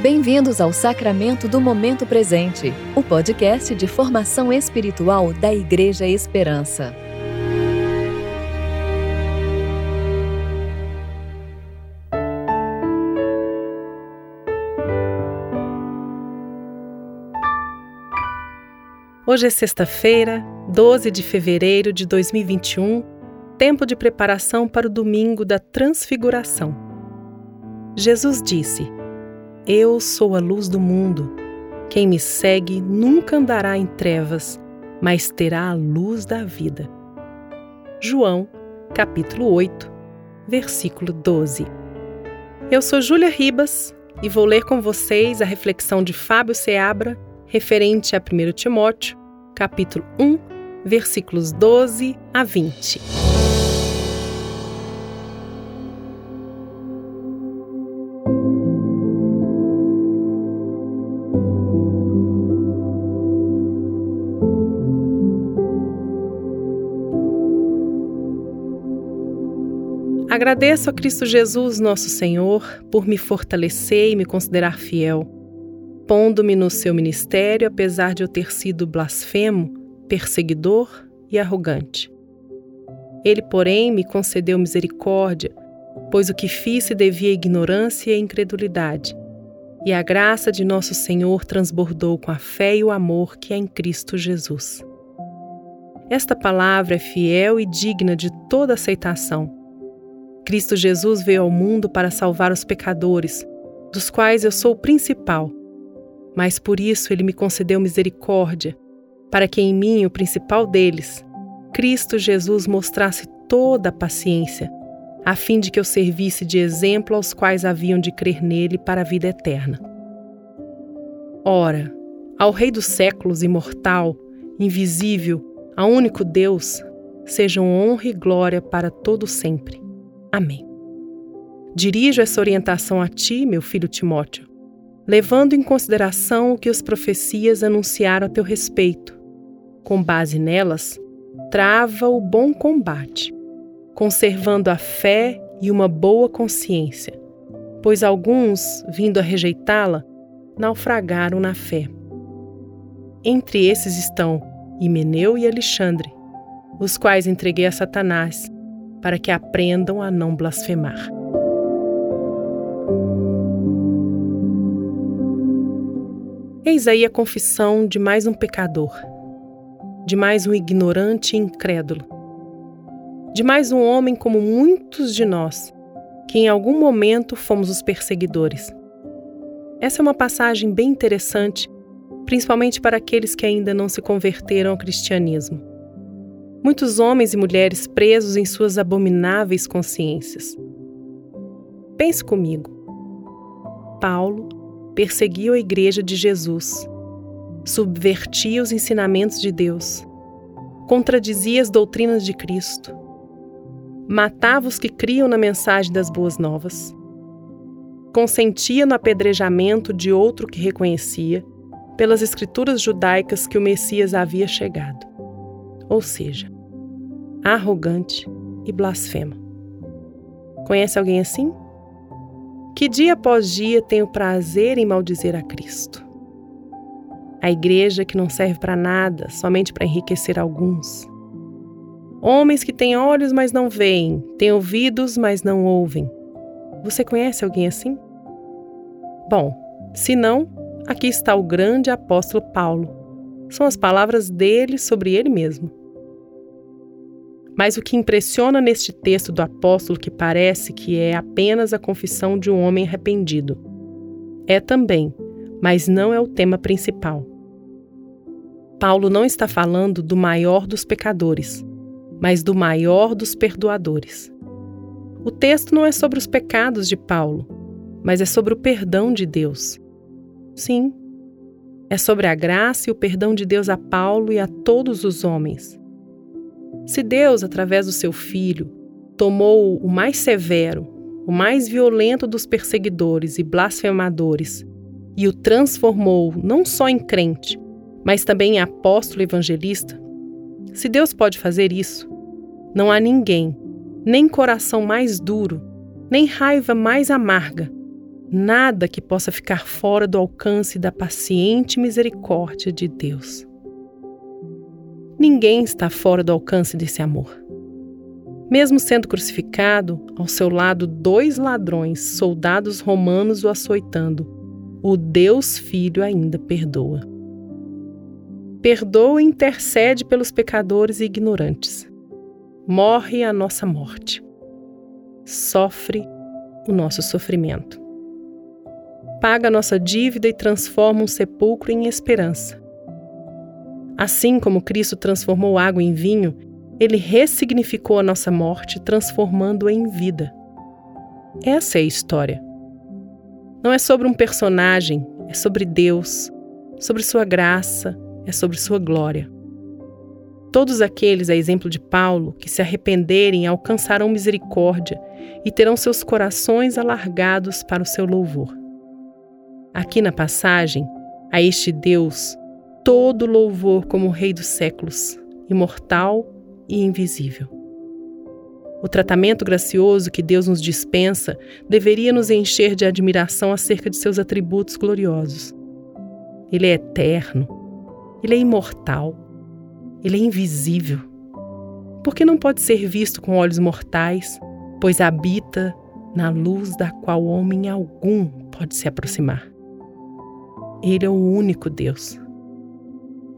Bem-vindos ao Sacramento do Momento Presente, o podcast de formação espiritual da Igreja Esperança. Hoje é sexta-feira, 12 de fevereiro de 2021, tempo de preparação para o domingo da Transfiguração. Jesus disse: Eu sou a luz do mundo. Quem me segue nunca andará em trevas, mas terá a luz da vida. João, capítulo 8, versículo 12. Eu sou Júlia Ribas e vou ler com vocês a reflexão de Fábio Seabra referente a 1 Timóteo, capítulo 1, versículos 12 a 20. Agradeço a Cristo Jesus, nosso Senhor, por me fortalecer e me considerar fiel pondo-me no seu ministério, apesar de eu ter sido blasfemo, perseguidor e arrogante. Ele, porém, me concedeu misericórdia, pois o que fiz se devia à ignorância e à incredulidade, e a graça de nosso Senhor transbordou com a fé e o amor que é em Cristo Jesus. Esta palavra é fiel e digna de toda aceitação. Cristo Jesus veio ao mundo para salvar os pecadores, dos quais eu sou o principal mas por isso ele me concedeu misericórdia, para que em mim, o principal deles, Cristo Jesus mostrasse toda a paciência, a fim de que eu servisse de exemplo aos quais haviam de crer nele para a vida eterna. Ora, ao Rei dos séculos, imortal, invisível, a único Deus, sejam honra e glória para todo sempre. Amém. Dirijo essa orientação a ti, meu filho Timóteo, levando em consideração o que as profecias anunciaram a teu respeito. Com base nelas, trava o bom combate, conservando a fé e uma boa consciência, pois alguns, vindo a rejeitá-la, naufragaram na fé. Entre esses estão Himeneu e Alexandre, os quais entreguei a Satanás, para que aprendam a não blasfemar. Eis aí a confissão de mais um pecador, de mais um ignorante e incrédulo, de mais um homem como muitos de nós, que em algum momento fomos os perseguidores. Essa é uma passagem bem interessante, principalmente para aqueles que ainda não se converteram ao cristianismo. Muitos homens e mulheres presos em suas abomináveis consciências. Pense comigo. Paulo, perseguiu a Igreja de Jesus, subvertia os ensinamentos de Deus, contradizia as doutrinas de Cristo, matava os que criam na mensagem das boas novas, consentia no apedrejamento de outro que reconhecia, pelas escrituras judaicas, que o Messias havia chegado. Ou seja, arrogante e blasfema. Conhece alguém assim? que dia após dia tem o prazer em maldizer a Cristo. A igreja que não serve para nada, somente para enriquecer alguns. Homens que têm olhos, mas não veem, têm ouvidos, mas não ouvem. Você conhece alguém assim? Bom, se não, aqui está o grande apóstolo Paulo. São as palavras dele sobre ele mesmo. Mas o que impressiona neste texto do apóstolo, que parece que é apenas a confissão de um homem arrependido, é também, mas não é o tema principal. Paulo não está falando do maior dos pecadores, mas do maior dos perdoadores. O texto não é sobre os pecados de Paulo, mas é sobre o perdão de Deus. Sim, é sobre a graça e o perdão de Deus a Paulo e a todos os homens. Se Deus, através do seu filho, tomou o mais severo, o mais violento dos perseguidores e blasfemadores e o transformou não só em crente, mas também em apóstolo evangelista, se Deus pode fazer isso, não há ninguém, nem coração mais duro, nem raiva mais amarga, nada que possa ficar fora do alcance da paciente misericórdia de Deus. Ninguém está fora do alcance desse amor. Mesmo sendo crucificado, ao seu lado dois ladrões, soldados romanos o açoitando, o Deus Filho ainda perdoa. Perdoa e intercede pelos pecadores e ignorantes. Morre a nossa morte. Sofre o nosso sofrimento. Paga a nossa dívida e transforma um sepulcro em esperança. Assim como Cristo transformou água em vinho, ele ressignificou a nossa morte, transformando-a em vida. Essa é a história. Não é sobre um personagem, é sobre Deus, sobre Sua graça, é sobre Sua glória. Todos aqueles, a exemplo de Paulo, que se arrependerem alcançarão misericórdia e terão seus corações alargados para o seu louvor. Aqui na passagem, a este Deus, todo louvor como Rei dos séculos, imortal e invisível. O tratamento gracioso que Deus nos dispensa deveria nos encher de admiração acerca de seus atributos gloriosos. Ele é eterno, ele é imortal, ele é invisível. Porque não pode ser visto com olhos mortais, pois habita na luz da qual homem algum pode se aproximar. Ele é o único Deus.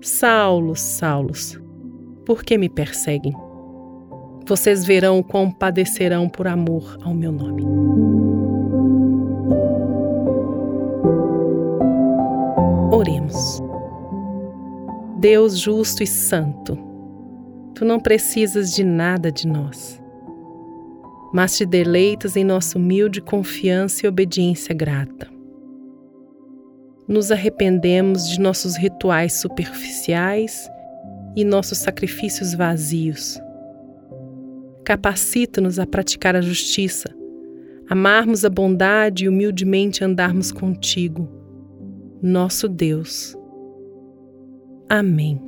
Saulos, Saulos, por que me perseguem? Vocês verão quão padecerão por amor ao meu nome. Oremos. Deus justo e santo, tu não precisas de nada de nós, mas te deleitas em nossa humilde confiança e obediência grata. Nos arrependemos de nossos rituais superficiais e nossos sacrifícios vazios. Capacita-nos a praticar a justiça, amarmos a bondade e humildemente andarmos contigo, nosso Deus. Amém.